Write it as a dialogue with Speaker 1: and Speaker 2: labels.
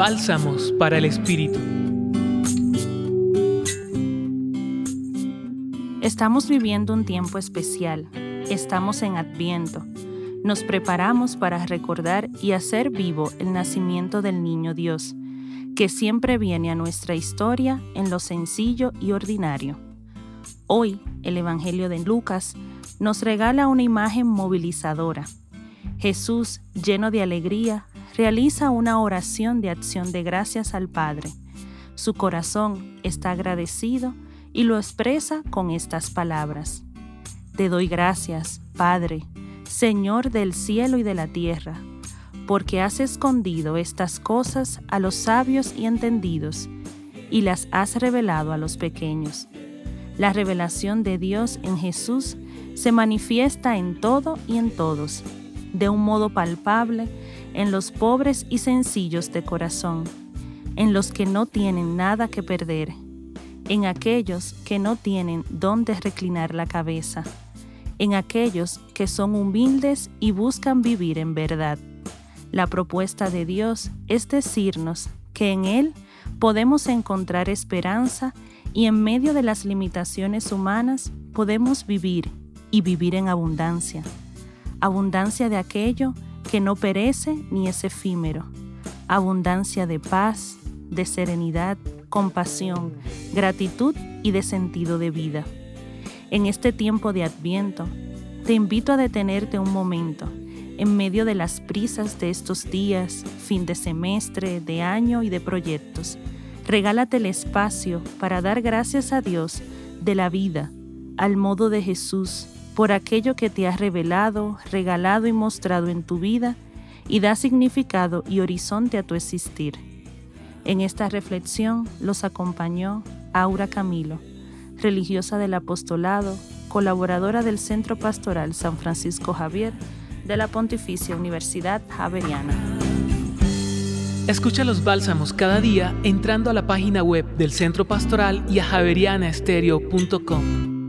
Speaker 1: Bálsamos para el Espíritu.
Speaker 2: Estamos viviendo un tiempo especial. Estamos en Adviento. Nos preparamos para recordar y hacer vivo el nacimiento del Niño Dios, que siempre viene a nuestra historia en lo sencillo y ordinario. Hoy, el Evangelio de Lucas nos regala una imagen movilizadora. Jesús, lleno de alegría, realiza una oración de acción de gracias al Padre. Su corazón está agradecido y lo expresa con estas palabras. Te doy gracias, Padre, Señor del cielo y de la tierra, porque has escondido estas cosas a los sabios y entendidos, y las has revelado a los pequeños. La revelación de Dios en Jesús se manifiesta en todo y en todos, de un modo palpable en los pobres y sencillos de corazón, en los que no tienen nada que perder, en aquellos que no tienen dónde reclinar la cabeza, en aquellos que son humildes y buscan vivir en verdad. La propuesta de Dios es decirnos que en Él podemos encontrar esperanza y en medio de las limitaciones humanas podemos vivir y vivir en abundancia. Abundancia de aquello que no perece ni es efímero. Abundancia de paz, de serenidad, compasión, gratitud y de sentido de vida. En este tiempo de adviento, te invito a detenerte un momento en medio de las prisas de estos días, fin de semestre, de año y de proyectos. Regálate el espacio para dar gracias a Dios de la vida, al modo de Jesús, por aquello que te ha revelado, regalado y mostrado en tu vida y da significado y horizonte a tu existir. En esta reflexión los acompañó Aura Camilo, religiosa del apostolado, colaboradora del Centro Pastoral San Francisco Javier de la Pontificia Universidad Javeriana.
Speaker 1: Escucha los bálsamos cada día entrando a la página web del Centro Pastoral y a javerianaestereo.com.